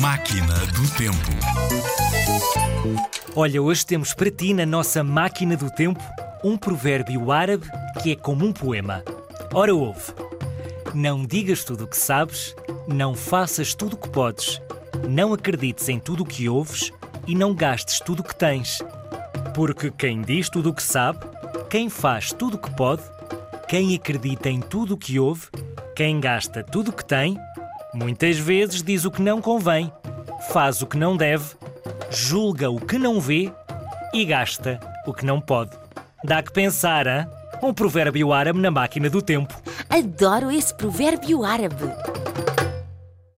Máquina do Tempo. Olha, hoje temos para ti na nossa máquina do tempo um provérbio árabe que é como um poema. Ora, ouve: Não digas tudo o que sabes, não faças tudo o que podes, não acredites em tudo o que ouves e não gastes tudo o que tens. Porque quem diz tudo o que sabe, quem faz tudo o que pode, quem acredita em tudo o que ouve, quem gasta tudo o que tem, muitas vezes diz o que não convém, faz o que não deve, julga o que não vê e gasta o que não pode. Dá que pensar, hein? Um provérbio árabe na máquina do tempo. Adoro esse provérbio árabe.